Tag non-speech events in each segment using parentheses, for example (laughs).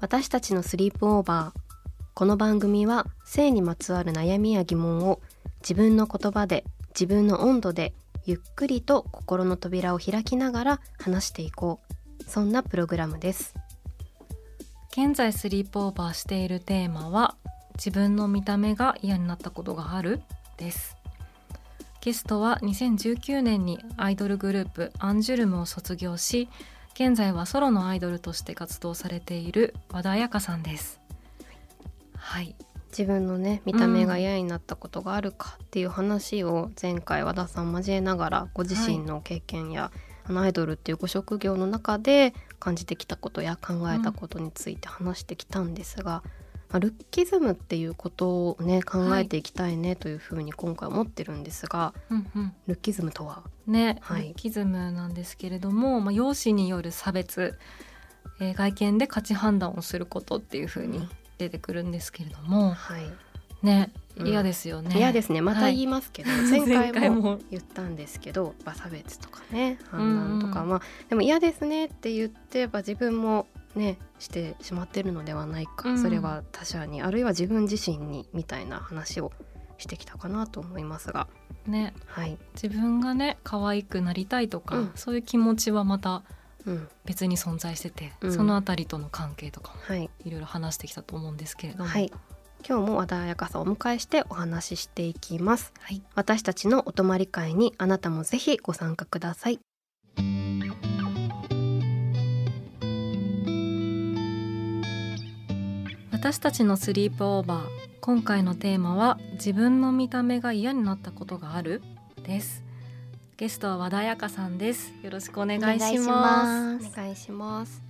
私たちのスリープオーバー。この番組は性にまつわる悩みや疑問を自分の言葉で自分の温度でゆっくりと心の扉を開きながら話していこう。そんなプログラムです。現在スリープオーバーしているテーマは自分の見た目が嫌になったことがある？です。ゲストは2019年にアイドルグループアンジュルムを卒業し現在はソロのアイドルとして活動されている和田彩香さんです。はい。自分のね見た目が嫌になったことがあるかっていう話を前回和田さん交えながらご自身の経験や、あのアイドルっていうご職業の中で感じてきたことや考えたことについて話してきたんですが、まあルッキズムっていうことをね考えていきたいねというふうに今回思ってるんですが、うんうん。ルッキズムとはね、はい。ルッキズムなんですけれども、まあ、容姿による差別、えー外見で価値判断をすることっていう風に出てくるんですけれども、はい。ねうん。嫌ですよね。嫌ですね。また言いますけど、(laughs) 前前回も。言ったんですけどまあ差別とかね判断とか、うんまあでも嫌ですねって言ってば自分もねしてしまってるのではないか、うん。それは他者にあるいは自分自身にみたいな話をしてきたかなと思いますが。ね。はい、自分がね可愛くなりたいとか、うん。そういう気持ちはまたうん。別に存在してて、うん。そのあたりとの関係とかもはい。いろいろ話してきたと思うんですけれども、はい、今日も和田彩香さんをお迎えしてお話ししていきます。はい。私たちのお泊まり会にあなたもぜひご参加ください私たちのスリープオーバー今回のテーマは自分の見た目が嫌になったことがある？です。ゲストは和田彩香さんです。よろしくお願いします。お願いします。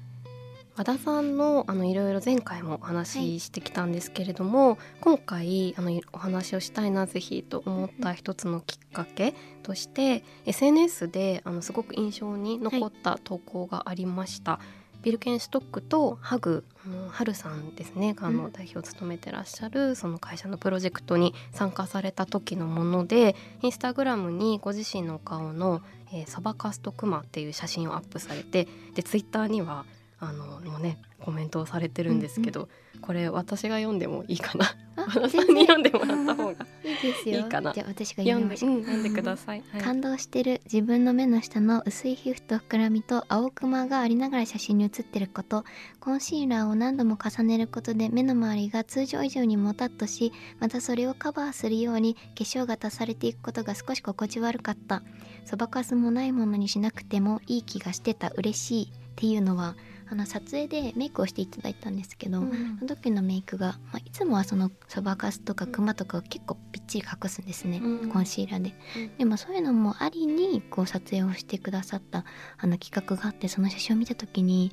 和田さんのあのいろいろ前回もお話ししてきたんですけれども、今回あのお話をしたいなぜひと思った一つのきっかけとして、SNS であのすごく印象に残った投稿がありました。ビルケンストックとハグあのハルさんですね。あの代表を務めてらっしゃるその会社のプロジェクトに参加された時のものでインスタグラムにご自身のお顔のえーそばかすとクマっていう写真をアップされてでツイッターにはあのもうねコメントをされてるんですけど、これ私が読んでもいいかな。あ和田さんに読んでもらった方がいいですよいいかなじゃあ私が読んで,、うん、読んでください。はい。感動してる自分の目の下の薄い皮膚と膨らみと青クマがありながら写真に写ってること。コンシーラーを何度も重ねることで目の周りが通常以上にもたっとしまたそれをカバーするように化粧が足されていくことが少し心地悪かった。そばかすもないものにしなくてもいい気がしてた。嬉しい。っていうのはあの撮影でメイクをしていただいたんですけど、うんその時のメイクが、まあ、いつもはそのそばかすとかクマとかを結構ぴっちり隠すんですね、うん。コンシーラーで、うん。でもそういうのもありにこう撮影をしてくださったあの企画があってその写真を見た時に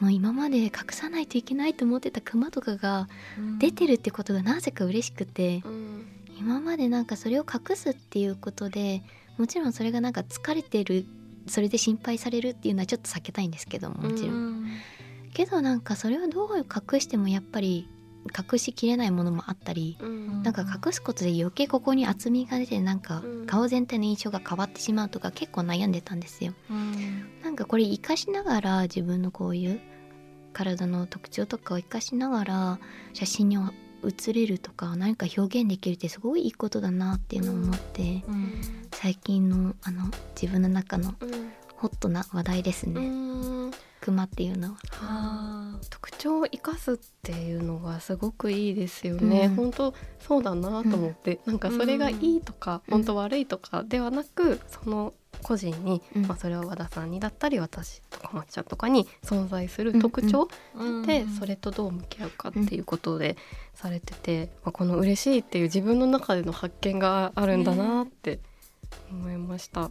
もう今まで隠さないといけないと思ってたクマとかが出てるってことがなぜか嬉しくて、うん。今までなんかそれを隠すっていうことでもちろんそれがなんか疲れてるそれで心配されるっていうのはちょっと避けたいんですけどももちろん、うんけどなんかそれをどう隠してもやっぱり隠しきれないものもあったりうん。なんか隠すことで余計ここに厚みが出てなんかうん。顔全体の印象が変わってしまうとか結構悩んでたんですよ。うん。なんかこれ活かしながら自分のこういう体の特徴とかを活かしながら写真に写れるとか何か表現できるってすごいいいことだなっていうのを思って。うん最近のあの自分の中のうん。ホットな話題ですうね。ん。クマっていうのは。あ特徴を生かすっていうのがすごくいいですよね、うん。本当そうだなと思って、なんかそれがいいとか、うん。本当悪いとかではなくその個人に、うん。まあ、それは和田さんにだったり私とかまっちゃんとかに存在する特徴で、それとどう向き合うかっていうことでされてて、まあ、この嬉しいっていう自分の中での発見があるん。だなって思いました。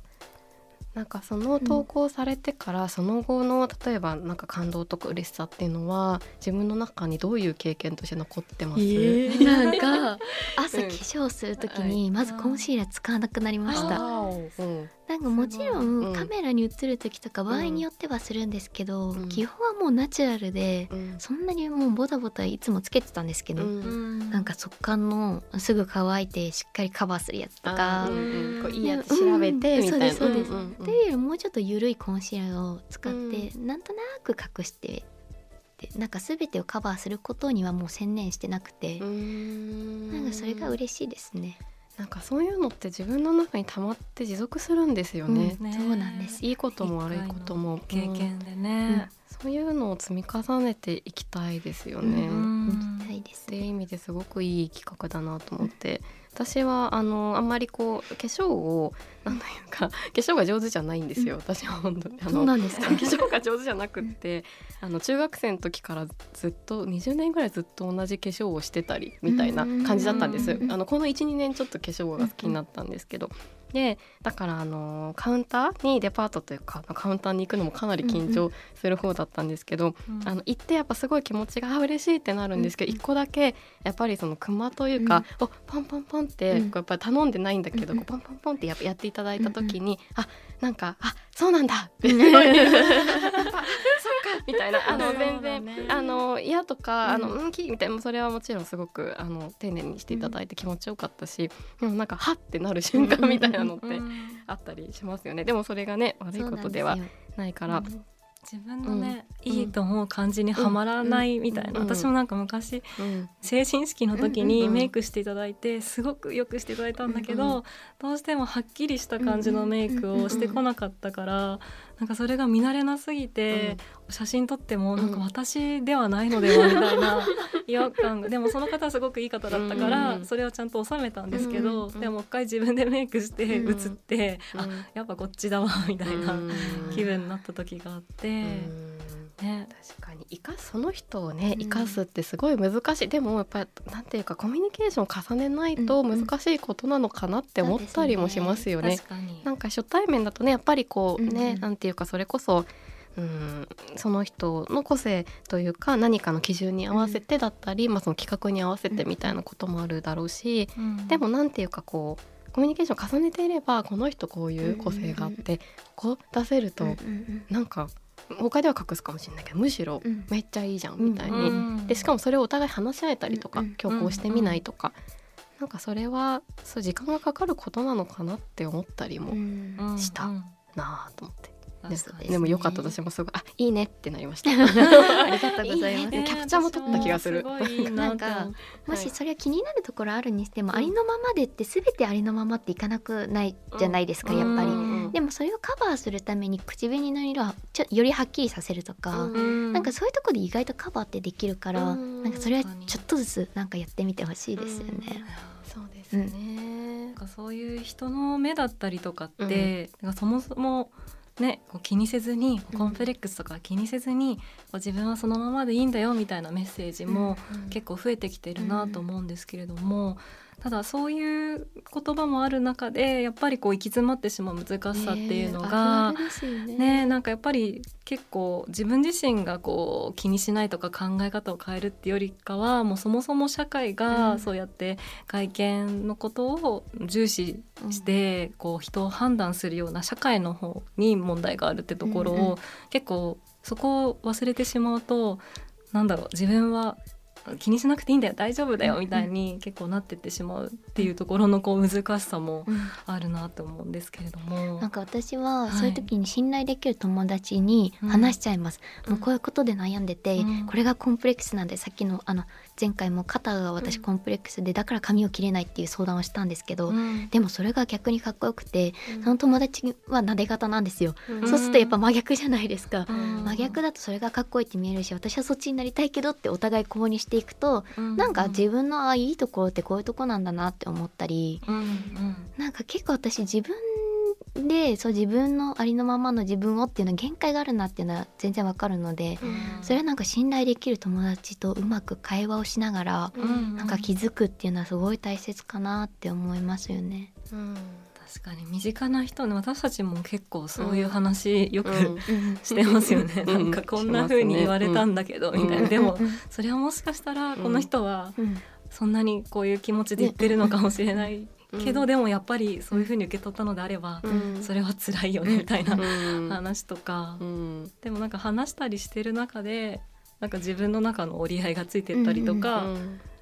なんかその投稿されてからその後の例えばなんか感動とか嬉しさっていうのは自分の中にどういう経験として残ってます、(laughs) なんか朝うん。化粧するときにまずコンシーラー使わなくなりました。うんなんかもちろうん。んカメラに映る時とか場合によってはするんですけど、うん。基本はもうナチュラルでうん。そんなにもうボタボタいつもつけてたんですけど、うん。なんか速乾のすぐ乾いてしっかりカバーするやつとか、うんうんこういいやねつ調べてうんみたいな、そうですそうです。んんんっていうよりもうちょっと緩いコンシーラーを使って、なんとなく隠してでなんか全てをカバーすることにはもう専念してなくて、うん。なんかそれが嬉しいですね。なんかそういうのって自分の中に溜まって持続するんですよね、うんそうなんです。いいことも悪いことも。経験でね、そういうのを積み重ねていきたいですよね。うん。行きたいです。っていう意味ですごくいい企画だなと思って。私はあのあんまりこう化粧をなんというか化粧が上手じゃないんですよ、私は本当に。あのそうなんですか？(laughs) 化粧が上手じゃなくってあの中学生の時からずっと20年ぐらいずっと同じ化粧をしてたりみたいな感じだったんです。うん。あのこの12年ちょっと化粧が好きになったんですけど。でだからあのカウンターにデパートというかカウンターに行くのもかなり緊張する方だったんですけど、うん。あの行ってやっぱすごい気持ちがあ嬉しいってなるんですけど、うん。一個だけやっぱりその熊というか、おパンパンパンって、うん。こうやっぱり頼んでないんだけど、うんこうパンパンパンってややっていただいた時に、あなんかあそうなんだ。(laughs) って、みたいな。あの全然あの嫌とか、あのううんきみたいなそれはもちろんすごくあの丁寧にしていただいて気持ちよかったし、でもなんかはってなる瞬間みたいなのってあったりしますよね。でもそれがね悪いことではないから。自分のね、うん。いいと思う感じにはまらないみたいな、うん。私もなんか昔うん。成人式の時うんうんにメイクしていただいてすごくよくしていただいたんだけど、うんうどうしてもはっきりした感じのメイクをしてこなかったから、なんかそれが見慣れなすぎて、写真撮ってもなんか私ではないのではみたいな (laughs) 違和感が。でもその方はすごくいい方だったから、うんそれはちゃんと収めたんですけど、うんうんでももう一回自分でメイクしてうん。写って、あうん。やっぱこっちだわみたいなうん。気分になった時があって、うんね。確かに生かすその人をねうん。生かすってすごい難しい、でもやっぱりなんていうかコミュニケーションを重ねないとうん。うん難しいことなのかなって思ったりもしますよね。なんか初対面だとねやっぱりこうね、うんうん。なんていうかそれこそうんその人の個性というか何かの基準に合わせてだったり、まあ、その企画に合わせてみたいなこともあるだろうし、うん。でもなんていうかこうコミュニケーションを重ねていればこの人こういう個性があって、こう出せると、うんうん。なんか他では隠すかもしれないけどむしろうん。めっちゃいいじゃんみたいに、うん。でしかもそれをお互い話し合えたりとか、うん。うん今日こうしてみないとか、なんかそれはそう時間がかかることなのかなって思ったりもうん。うんしたうんなあと思って、確でかに。でもよかった私もすごいあいいねってなりました。(laughs) ありがとうございます。いいね。キャプチャーも撮った気がする。なって思うもしそれは気になるところあるにしても、ありのままでって全てありのままっていかなくないじゃないですか、やっぱり。うんでもそれをカバーするために口紅の色はちょよりはっきりさせるとか、うん。なんかそういうところで意外とカバーってできるから、うん。なんかそれはちょっとずつなんかやってみてほしいですよね。そうですね。なん、かそういう人の目だったりとかって、なんかそもそもねこう気にせずにうんコンプレックスとか気にせずに、こう自分はそのままでいいんだよみたいなメッセージも結構増えてきてるなと思うんですけれども、ただそういう言葉もある中でやっぱりこう行き詰まってしまう難しさっていうのが、ね。なんかやっぱり結構自分自身がこう気にしないとか考え方を変えるってよりかはもうそもそも社会うがん。そうやって外見のことを重視してこう人を判断するような社会の方に問題があるってところを結構そこを忘れてしまうとなんだろう自分は気にしなくていいんだよ大丈夫だよみたいに結構なってってしまうっていうところのこう難しさもうん。あるなと思うんですけれども。なんか私ははい。そういう時に信頼できる友達に話しちゃいます、もうこういうことで悩んでて、うん。これがコンプレックスなんでさっきのあの前回も肩が私コンプレックスでだから髪を切れないっていう相談をしたんですけど、うん。でもそれが逆にかっこよくてその友達はなで型なんですよ、うん。そうするとやっぱ真逆じゃないですか、うん。真逆だとそれがかっこいいって見えるし私はそっちになりたいけどってお互いこうにしていくと、なんか自分のあいいところってこういうとこなんだなって思ったり、うんうん。なんか結構私自分でそう自分のありのままの自分をっていうのは限界があるなっていうのは全然わかるので、それはなんか信頼できる友達とうまく会話をしながら、うん。なんか気づくっていうのはすごい大切かなって思いますよね。うん確かに身近な人ね私たちも結構そういう話よく、うん。(laughs) してますよね、うん。なんかこんな風に言われたんだけど、みたいな、でもうん。それはもしかしたらこの人はうん。そんなにこういう気持ちで言ってるのかもしれないけど、うん。でもやっぱりそういう風に受け取ったのであれば、うん。それは辛いよねみたいなうん。話とか、うん。でもなんか話したりしてる中でなんか自分の中の折り合いがついてったりとか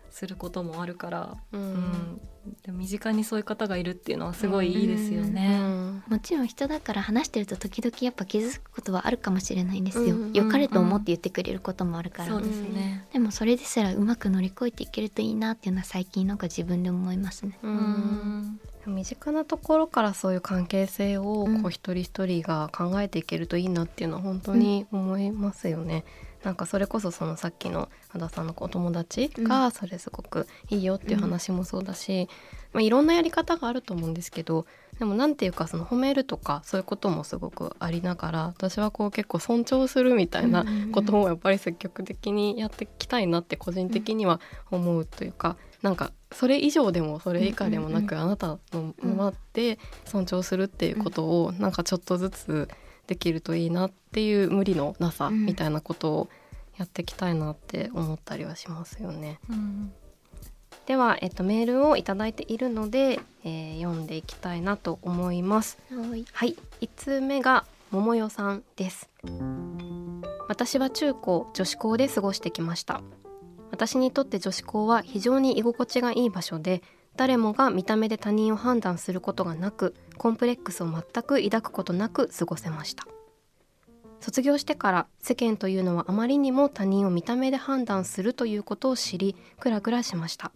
することもあるから、ううんんでも身近にそういう方がいるっていうのはすごいいいですよね。もちろん人だから話してると時々やっぱ気づくことはあるかもしれないんですよ。うんうん良かれと思って言ってくれることもあるから。そうですね。でもそれですらうまく乗り越えていけるといいなっていうのは最近なんか自分で思いますね。ううんん身近なところからそういう関係性をうんこう一人一人が考えていけるといいなっていうのは本当に思いますよね。なんかそれこそそのさっきの和田さんのお友達がそれすごくいいよっていう話もそうだし、まあ、いろんなやり方があると思うんですけどでもなんていうかその褒めるとかそういうこともすごくありながら私はこう結構尊重するみたいなことをやっぱり積極的にやっていきたいなって個人的には思うというか、なんかそれ以上でもそれ以下でもなく、あなたのままで尊重するっていうことをなんかちょっとずつできるといいなっていう無理のなさうんみたいなことをやっていきたいなって思ったりはしますよね。うんでは、えっと、メールをいただいているので、えー読んでいきたいなと思います。はい。はい、1通目が桃代さんです。私は中高女子校で過ごしてきました。私にとって女子校は非常に居心地がいい場所で、誰もが見た目で他人を判断することがなく、コンプレックスを全く抱くことなく過ごせました。卒業してから世間というのはあまりにも他人を見た目で判断するということを知り、クラクラしました。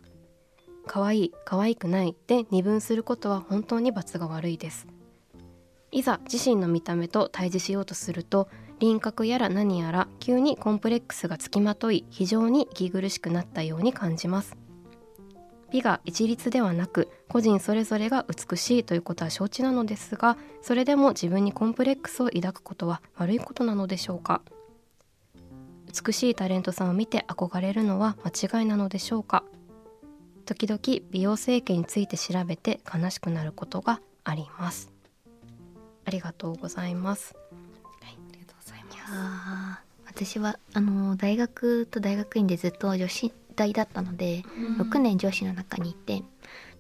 可愛い可愛くないで二分することは本当に罰が悪いですいざ自身の見た目と対峙しようとすると輪郭やら何やら急にコンプレックスがつきまとい非常に息苦しくなったように感じます美が一律ではなく個人それぞれが美しいということは承知なのですがそれでも自分にコンプレックスを抱くことは悪いことなのでしょうか？美しいタレントさんを見て憧れるのは間違いなのでしょうか？時々美容整形について調べて悲しくなることがあります。ありがとうございます。ありがとうございます。いやー私はあの大学と大学院でずっと女子大だったので、6年女子の中にいて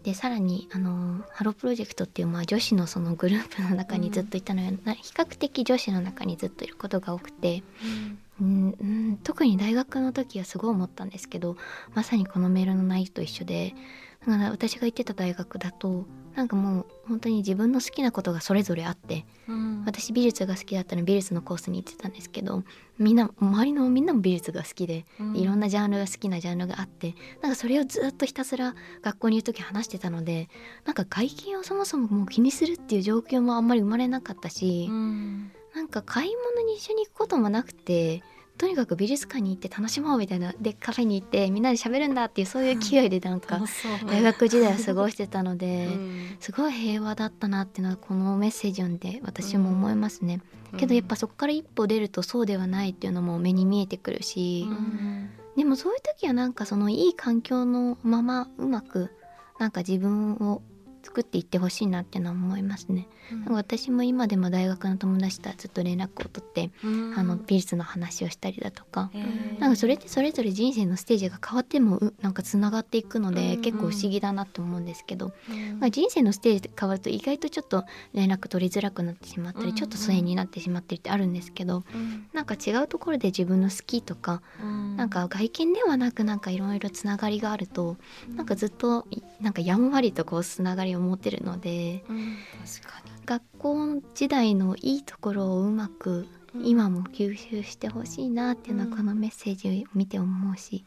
でさらにあのハロープロジェクトっていうまあ女子のそのグループの中にずっといたのよ、な比較的女子の中にずっといることが多くて、うんうん、特に大学の時はすごい思ったんですけどまさにこのメールの内容と一緒でだから私が行ってた大学だとなんかもう本当に自分の好きなことがそれぞれあってうん。私美術が好きだったので美術のコースに行ってたんですけどみんな周りのみんなも美術が好きでうん。いろんなジャンルが好きなジャンルがあってなんかそれをずっとひたすら学校にいる時話してたのでなんか外見をそもそももう気にするっていう状況もあんまり生まれなかったし、うん。なんか買い物に一緒に行くこともなくてとにかく美術館に行って楽しもうみたいな。でカフェに行ってみんなで喋るんだっていうそういう気合でなんか (laughs) 大学時代は過ごしてたので。うん。すごい平和だったなっていうのはこのメッセージ読んで私も思いますね、けどやっぱそこから一歩出るとそうではないっていうのも目に見えてくるし、うん。でもそういう時はなんかそのいい環境のままうまくなんか自分を作っていってほしいなっていうのは思いますね、なんか私も今でも大学の友達とはずっと連絡を取って、うん。あの美術の話をしたりだとか、なんかそれってそれぞれ人生のステージが変わってもうなんかつながっていくので、うん結構不思議だなと思うんですけど、うん。まあ、人生のステージ変わると意外とちょっと連絡取りづらくなってしまったり、うんちょっと疎遠になってしまったりってあるんですけどうん。なんか違うところで自分の好きとか、うん。なんか外見ではなくなんかいろいろつながりがあると、なんかずっといなんかやんわりとこうつながりを持ってるのでうん確かに。学校時代のいいところをうまく今も吸収してほしいなっていうのはこのメッセージを見て思うし、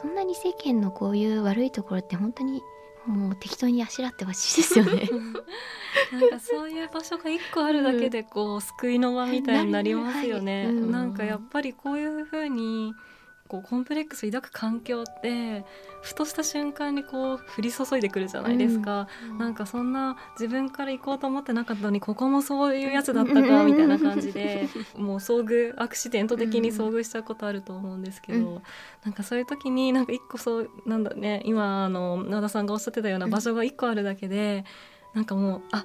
そんなに世間のこういう悪いところって本当にもう適当にあしらってほしいですよね。なんかそういう場所が一個あるだけでこう救いの輪みたいになりますよね。はいうんなんかやっぱりこういう風にこうコンプレックス抱く環境ってふとした瞬間にこう降り注いでくるじゃないですか。なんかそんな自分から行こうと思ってなかったのにここもそういうやつだったかみたいな感じで (laughs) もう遭遇アクシデント的に遭遇しちゃうことあると思うんですけど、うん。なんかそういう時になんか一個そうなんだね今あの和田さんがおっしゃってたような場所が一個あるだけで、なんかもうあ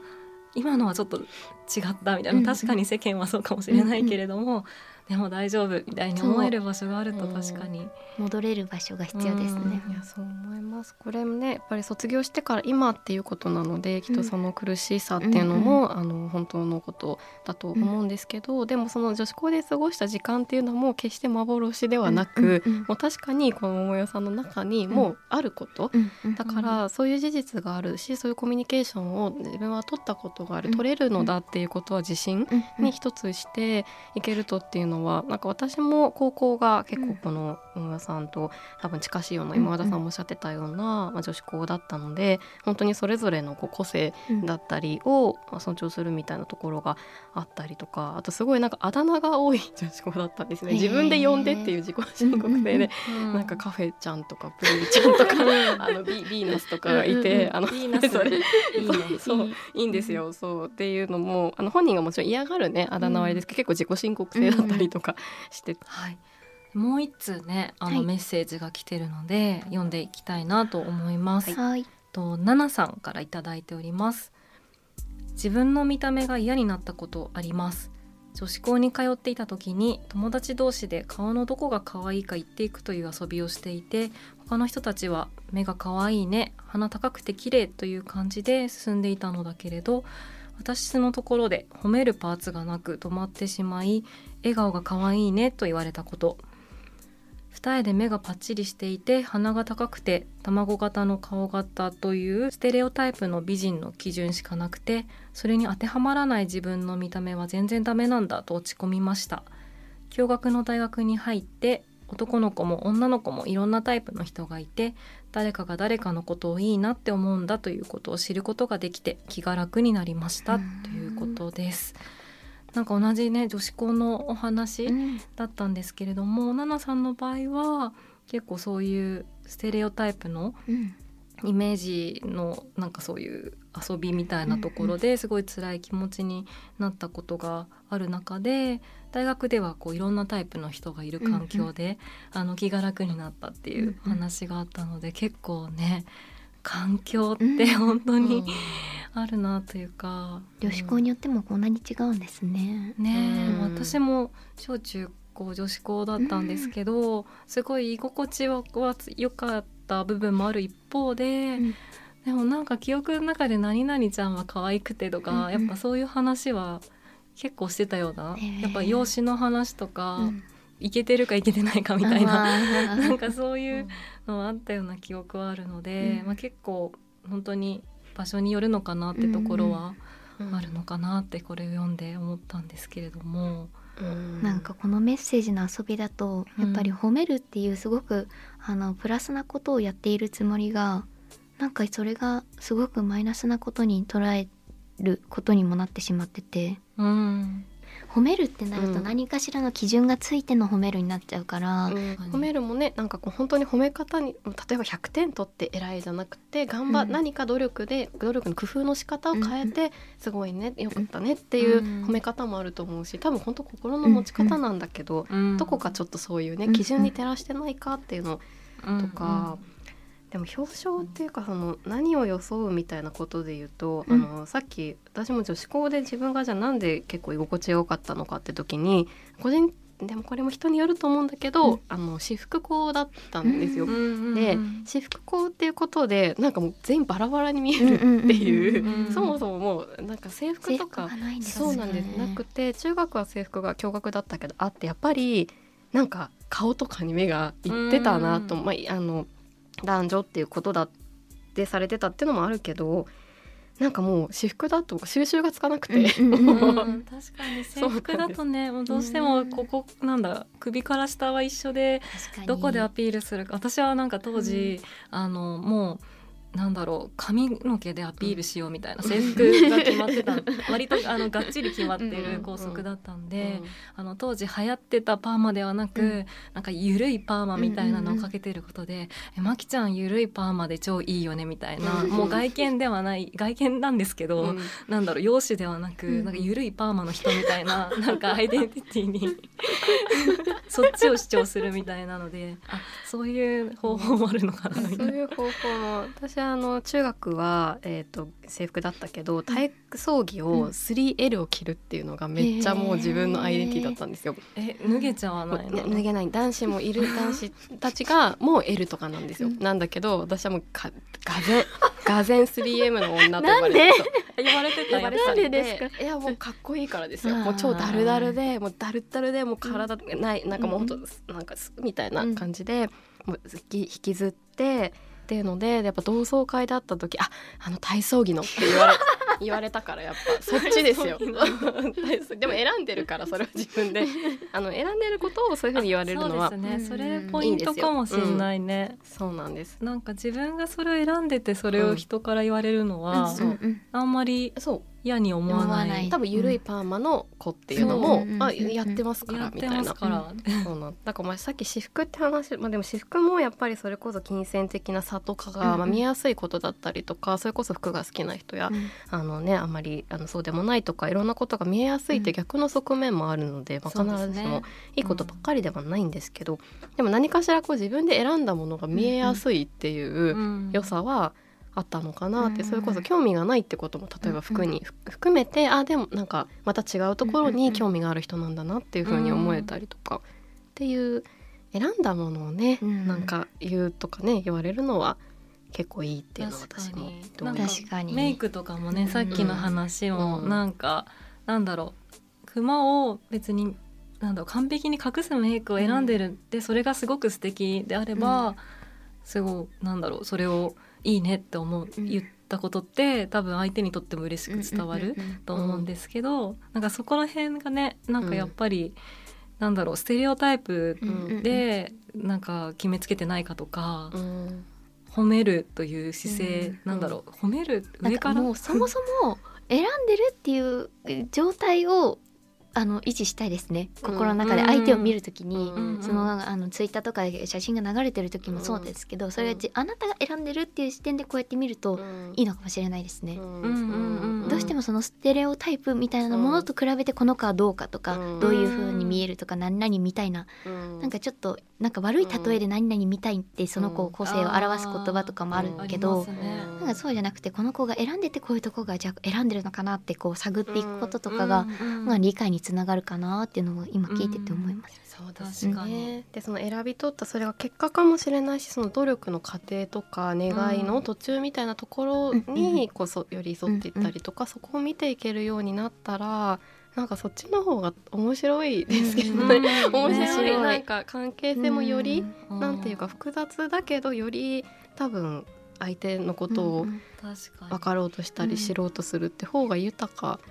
今のはちょっと違ったみたいな、うん。確かに世間はそうかもしれないけれども、でも大丈夫みたいに思える場所があると確かに。戻れる場所が必要ですね。いやそう思います。これもねやっぱり卒業してから今っていうことなのできっとその苦しさっていうのも、あの本当のことだと思うんですけど、でもその女子校で過ごした時間っていうのも決して幻ではなく、うんうんもう確かにこの桃代さんの中にもうあること、うんうん。だからそういう事実があるしそういうコミュニケーションを自分は取ったことがある、うん。取れるのだっていうことは自信うん。うん。に一つしていけるとっていうのはなんか私も高校が結構この大家さんと多分近しいような今和田さんもおっしゃってたような、まあ、女子校だったので本当にそれぞれのこう個性うん。だったりをまあ尊重するみたいなところがあったりとかあとすごいなんかあだ名が多い (laughs) 女子校だったんですね。自分で呼んでっていう自己申告制で。なんかカフェちゃんとかプリンちゃんとか (laughs) あのビビーナスとかがいて、あのいいなそれそういいんですよ。そうっていうのもあの本人がもちろん嫌がるねあだ名はあれですけど、結構自己申告制だったりとかして、はい、もう一通ねあのはいメッセージが来てるので、読んでいきたいなと思います。はいとナナさんからいただいております。自分の見た目が嫌になったことあります。女子校に通っていた時に友達同士で顔のどこが可愛いか言っていくという遊びをしていて他の人たちは目が可愛いね鼻高くて綺麗という感じで進んでいたのだけれど私のところで褒めるパーツがなく止まってしまい笑顔が可愛いねと言われたこと。二重で目がパッチリしていて鼻が高くて卵型の顔型というステレオタイプの美人の基準しかなくてそれに当てはまらない自分の見た目は全然ダメなんだと落ち込みました。共学の大学に入って男の子も女の子もいろんなタイプの人がいて誰かが誰かのことをいいなって思うんだということを知ることができて気が楽になりましたということです。なんか同じね女子校のお話、うん。だったんですけれどもナナさんの場合は結構そういうステレオタイプのうん。イメージのなんかそういう遊びみたいなところですごい辛い気持ちになったことがある中で大学ではこういろんなタイプの人がいる環境で、あの気が楽になったっていう話があったので、結構ね環境って本当にあるなというか、女子校によってもこんなに違うんですね。ねえ、うん。私も小中高女子校だったんですけど、すごい居心地はは良かった部分もある一方で、うん。でもなんか記憶の中で「何々ちゃんは可愛くて」とか、うんうん。やっぱそういう話は結構してたような、やっぱ養子の話とか、うんいけてるかいけてないかみたいな、(laughs) なんかそういうのはあったような記憶はあるので、うん。まあ、結構本当に場所によるのかなってところはあるのかなってこれを読んで思ったんですけれども。うん。なんかこのメッセージの遊びだとやっぱり褒めるっていうすごくあのプラスなことをやっているつもりがなんかそれがすごくマイナスなことに捉えることにもなってしまってて。うん褒めるってなるとうん。何かしらの基準がついての褒めるになっちゃうから、うん。褒めるもねなんかこう本当に褒め方に例えば100点取って偉いじゃなくて頑張、うん。何か努力で努力の工夫の仕方を変えて、すごいねよかったねってうん。いう褒め方もあると思うし多分本当心の持ち方なんだけど、うん。どこかちょっとそういうねうん。基準に照らしてないかっていうのとか、でも表彰っていうかその何を装うみたいなことで言うと、うん。あのさっき私も女子校で自分がじゃあなんで結構居心地が良かったのかって時に個人でもこれも人によると思うんだけど、うん。あの私服校だったんですよ。うんうんでうん私服校っていうことでなんかもう全員バラバラに見えるっていう,、うんうんうんうん (laughs) そもそももうなんか制服とかがないんですそうなんです、なくて中学は制服が共学だったけどあってやっぱりなんか顔とかに目がいってたなと、うん。まあ、あの男女っていうことだってされてたっていうのもあるけどなんかもう私服だと収集がつかなくて、うんうんうん (laughs) 確かに。制服だとねもうどうしてもここなんだ首から下は一緒でどこでアピールするか。私はなんか当時、あのもうなんだろう髪の毛でアピールしようみたいな制服が決まってた (laughs) 割とあのがっちり決まってる校則だったんで、あの当時流行ってたパーマではなく、うん。なんかゆるいパーマみたいなのをかけてることで「えまきちゃんゆるいパーマで超いいよね」みたいな、うんもう外見ではない外見なんですけど、うん。なんだろう容姿ではなく、うんなんかゆるいパーマの人みたいな (laughs) なんかアイデンティティに (laughs) そっちを主張するみたいなのであそういう方法もあるのかなみたいうな。そいう方法も私はあの中学は、えー、と制服だったけど体育葬儀を 3L を着るっていうのがめっちゃもう自分のアイデンティティだったんですよ。え脱げちゃわないの、ね脱げない。男子もいる (laughs) 男子たちがもう L とかなんですよ。なんだけど私はもうかがぜがぜん 3M の女と呼ばれてなんで？そう言われてた呼ばれたんででいやもうかっこいいからですよ。もう超ダルダルでもうダルダルでもう体ないなんかもうほんとなんかすみたいな感じで、もう引きずってっていうのでやっぱ同窓会だった時ああの体操着の。って言われ (laughs) 言われたからやっぱ。そっちですよ。でも選んでるからそれは自分で。(laughs) あの選んでることをそういうふうに言われるのは。そうですね、うん。それポイントかもしれないね。そうなんです。なんか自分がそれを選んでてそれを人から言われるのは、うん。あんまりそう嫌に思わない。思わない多分ゆるいパーマの子っていうのも、そう。あやってますからみたいな。ますから、そうなん。だからまあさっき私服って話、まあ、でも私服もやっぱりそれこそ金銭的な差とかが、うんうん。まあ、見えやすいことだったりとかそれこそ服が好きな人や、あのねあんまりあのそうでもないとかいろんなことが見えやすいって逆の側面もあるので、まあ、そうですね。必ずしもいいことばっかりではないんですけど、でも何かしらこう自分で選んだものが見えやすいっていううん。良さはあったのかなって、うんそれこそ興味がないってことも例えば服にふ含めてあでもなんかまた違うところに興味がある人なんだなっていうふうに思えたりとか、っていう選んだものをね、うん。なんか言うとかね言われるのは結構いいっていうのは確か私も確かに。メイクとかもね、さっきの話もうん。なんか、なんだろう。クマを別になんだろう完璧に隠すメイクを選んでるって、それがすごく素敵であれば、すごいなんだろうそれをいいねって思う、うん。言ったことって多分相手にとっても嬉しく伝わると思うんですけど、なんかそこら辺がねなんかやっぱり、なんだろうステレオタイプうんでなんか決めつけてないかとか、うん。褒めるという姿勢、うんなんだろう褒める上から？もうそもそも選んでるっていう状態をあの維持したいですね。心の中で相手を見るときに、うん。そのあのツイッターとかで写真が流れてる時もそうですけど、それがじあなたが選んでるっていう視点でこうやって見るといいのかもしれないですね。うん。うんうんうんどうしてもそのステレオタイプみたいなものと比べてこの子はどうかとか、うん。どういう風に見えるとか何々みたいな、なんかちょっとなんか悪い例えで何々みたいってその子個性を表す言葉とかもあるけど、ありますね。なんかそうじゃなくてこの子が選んでてこういうとこがじゃあ選んでるのかなってこう探っていくこととかが、うん。まあ、理解につながるかなっていうのも今聞いてて思います。そうですね。でその選び取ったそれが結果かもしれないしその努力の過程とか願いの途中みたいなところにこそ寄り添っていったりとか、そこを見ていけるようになったらなんかそっちの方が面白いですけどね。うん。(laughs) 面白いなんか関係性もより、うん。なんていうか複雑だけどより多分相手のことを分かろうとしたりうん知ろうとするって方が豊かうん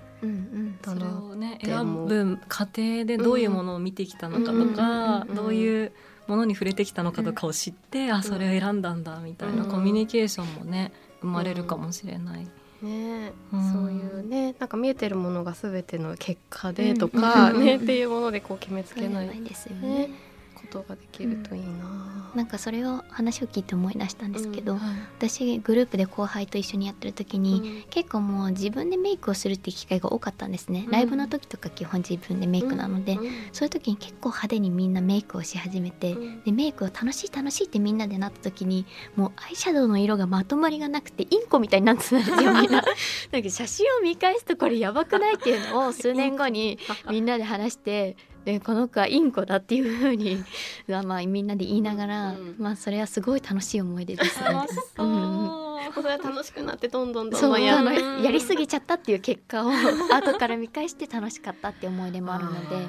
うんそれだな。をね選ぶ過程でどういうものを見てきたのかとか、うんどういうものに触れてきたのかとかを知って、あそれを選んだんだみたいな、うんコミュニケーションもね生まれるかもしれない。ねうんそういうねなんか見えてるものが全ての結果でとか、うんねっていうものでこう決めつけないないですよねね。ことができるといいな。なんかそれを話を聞いて思い出したんですけど、うん私グループで後輩と一緒にやってる時に、うん。結構もう自分でメイクをするっていう機会が多かったんですね、うん。ライブの時とか基本自分でメイクなので、うん。そういう時に結構派手にみんなメイクをし始めて、うん。でメイクを楽しい楽しいってみんなでなった時にもうアイシャドウの色がまとまりがなくてインコみたいになってたんですよ (laughs) みんな。なんか写真を見返すとこれやばくない？っていうのを数年後にみんなで話してでこの子はインコだっていう風に (laughs) まあみんなで言いながら、うんまあそれはすごい楽しい思い出ですね。ううん。それは楽しくなってどんどんどんどんややりすぎちゃったっていう結果を後から見返して楽しかったって思い出もあるので、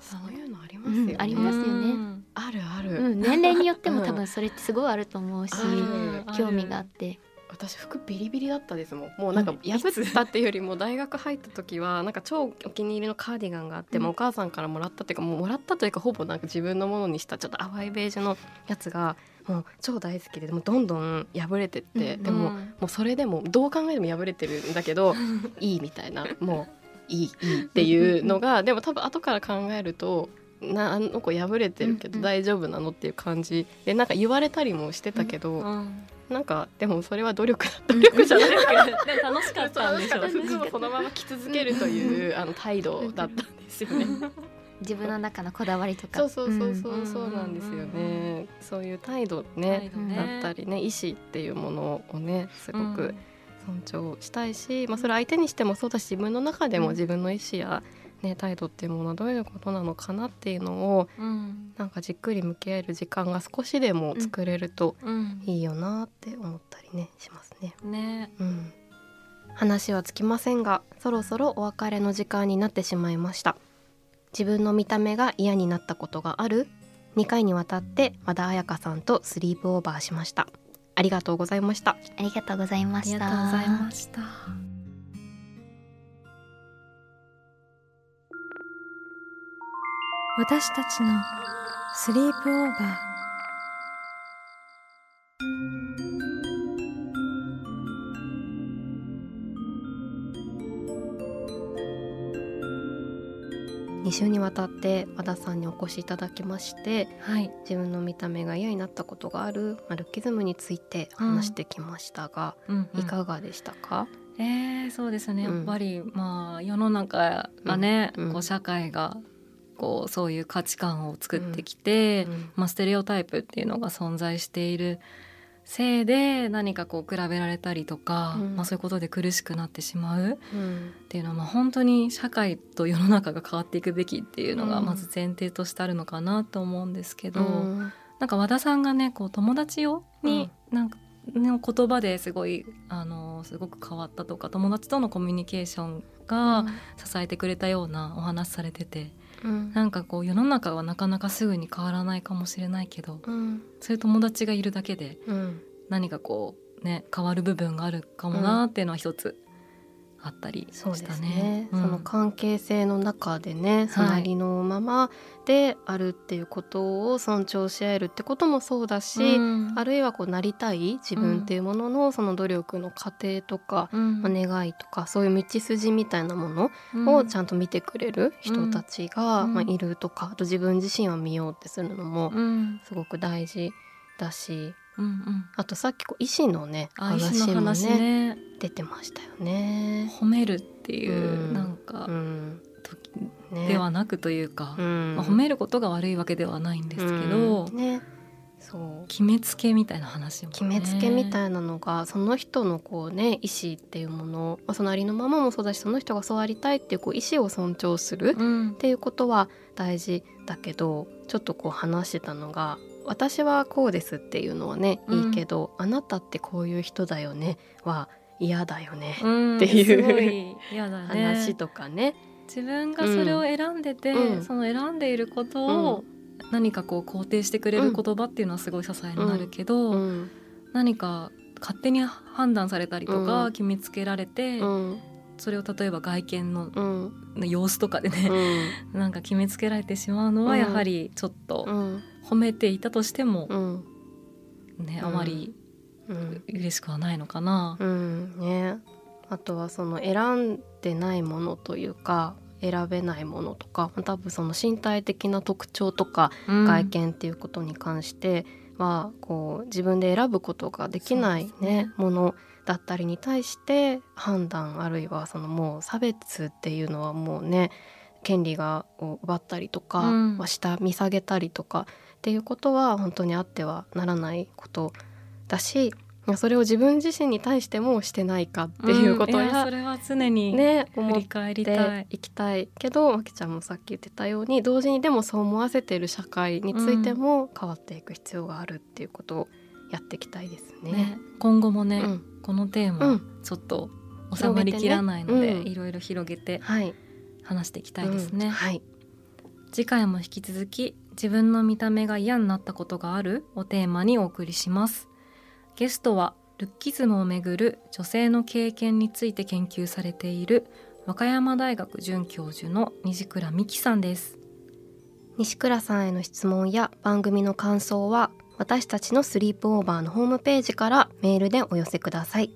そう。いうのありますよね。うんありますよね。うん。あるある。うん、年齢によってもうん。多分それってすごいあると思うし、興味があって私服ビリビリだったですもん。もうなんか破ったっていうよりも大学入った時は (laughs) なんか超お気に入りのカーディガンがあって、うん。お母さんからもらったっていうかもうもらったというかほぼなんか自分のものにしたちょっと淡いベージュのやつがもう超大好きででもどんどん破れてって、うん。でも、うんもうそれでもどう考えても破れてるんだけど (laughs) いいみたいなもういいいいっていうのがでも多分後から考えるとなあの子破れてるけうんうん。ど大丈夫なのっていう感じでなんか言われたりもしてたけど、うん。なんかでもそれは努力だ努力じゃないけど楽しかったんでしょ楽しかった服をそのまま着続けるというあの態度だったんですよね。自分の中のこだわりとか。そうそうそうそう、うんそうなんですようんうんね。そういう態度ね態度ね。だったりね意思っていうものをねすごくうん。尊重したいし、まあそれ相手にしてもそうだし自分の中でもうん。自分の意思やね態度っていうものはどういうことなのかなっていうのをうん。なんかじっくり向き合える時間が少しでも作れるとうん。いいよなって思ったりねしますね。ね。うん、話はつきませんがそろそろお別れの時間になってしまいました。自分の見た目が嫌になったことがある？2回にわたって和田彩香さんとスリープオーバーしました。ありがとうございました。ありがとうございまありしたがとうございました私たちのスリープオーバー。2週にわたって和田さんにお越しいただきましてはい。自分の見た目が嫌になったことがあるまあルッキズムについて話してきましたが、うんうん。いかがでしたか、えー、そうですね。やうん。っぱり、まあ世の中がね、こう社会がこうそういう価値観を作ってきて、うんまあ、ステレオタイプっていうのが存在しているせいで何かこう比べられたりとか、うん。まあ、そういうことで苦しくなってしまう。うん。っていうのはまあ本当に社会と世の中が変わっていくべきっていうのがうん。まず前提としてあるのかなと思うんですけど、うん。なんか和田さんがねこう友達用になんかの言葉ですごいあのすごく変わったとか友達とのコミュニケーションが支えてくれたようなお話されててうん。なんかこう世の中はなかなかすぐに変わらないかもしれないけどうん。そういう友達がいるだけでうん。何かこうね変わる部分があるかもなっていうのは一つあったりしそうでたすね。ね。、うん。その関係性の中でね、そのはいありのままであるっていうことを尊重し合えるってこともそうだし、うん。あるいはこうなりたい自分っていうもののその努力の過程とか、うん。まあ願いとかそういう道筋みたいなものうん。をちゃんと見てくれる人たちが、うん。まあ、いるとかあと自分自身は見ようってするのもうん。すごく大事だしうんうん。あとさっきこう医師のね話もねね。出てましたよね。褒めるっていう、うん。なんかうん。時ねではなくというか、うん。まあ、褒めることが悪いわけではないんですけど、うん。ね。そう。決めつけみたいな話も、ね、決めつけみいたいなのがその人のこうね意思っていうもの、まあ、そのありのままもそうだしその人がそうありたいっていうこう意思を尊重するっうん。ていうことは大事だけどちょっとこう話してたのが私はこうですっていうのはねうん。いいけど、あなたってこういう人だよねは嫌だよね、うん。っていうすごい嫌だね。話とかね。自分がそれを選んでて、うん。その選んでいることを何かこう肯定してくれる言葉っていうのはすごい支えになるけど、うん。何か勝手に判断されたりとか、うん。決めつけられて、うん。それを例えば外見のうん。様子とかでね、(laughs) なんか決めつけられてしまうのはうん。やはりちょっとうん褒めていたとしてもうん。ね、うんあまりうん。嬉しくはないのかな。うん。ね、あとはその選んでないものというか選べないものとか多分その身体的な特徴とかうん。外見っていうことに関しては、こう自分で選ぶことができないね。ねものだったりに対して判断あるいはそのもう差別っていうのはもうね権利がを奪ったりとか、うん。まあ下見下げたりとかっていうことは本当にあってはならないことだしそれを自分自身に対してもしてないかっていうことんや,、それは常にね振り返りたい。ていきたいけどまきちゃんもさっき言ってたように同時にでもそう思わせてる社会についても変わっていく必要があるっていうことをやっていきたいですね。ね、今後もね、うん。このテーマうん。ちょっと収まりきらないので、ね。うん。いろいろ広げてはい、話していきたいですね。うん。はい、次回も引き続き自分の見た目が嫌になったことがあるをテーマにお送りします。ゲストはルッキズムをめぐる女性の経験について研究されている和歌山大学准教授の西倉美希さんです。西倉さんへの質問や番組の感想は私たちのスリープオーバーのホームページからメールでお寄せください。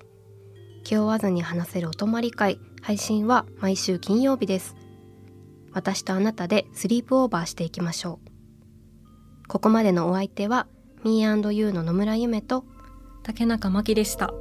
気負わずに話せるお泊まり会配信は毎週金曜日です。私とあなたでスリープオーバーしていきましょう。ここまでのお相手は Me&You の野村夢と竹中真希でした。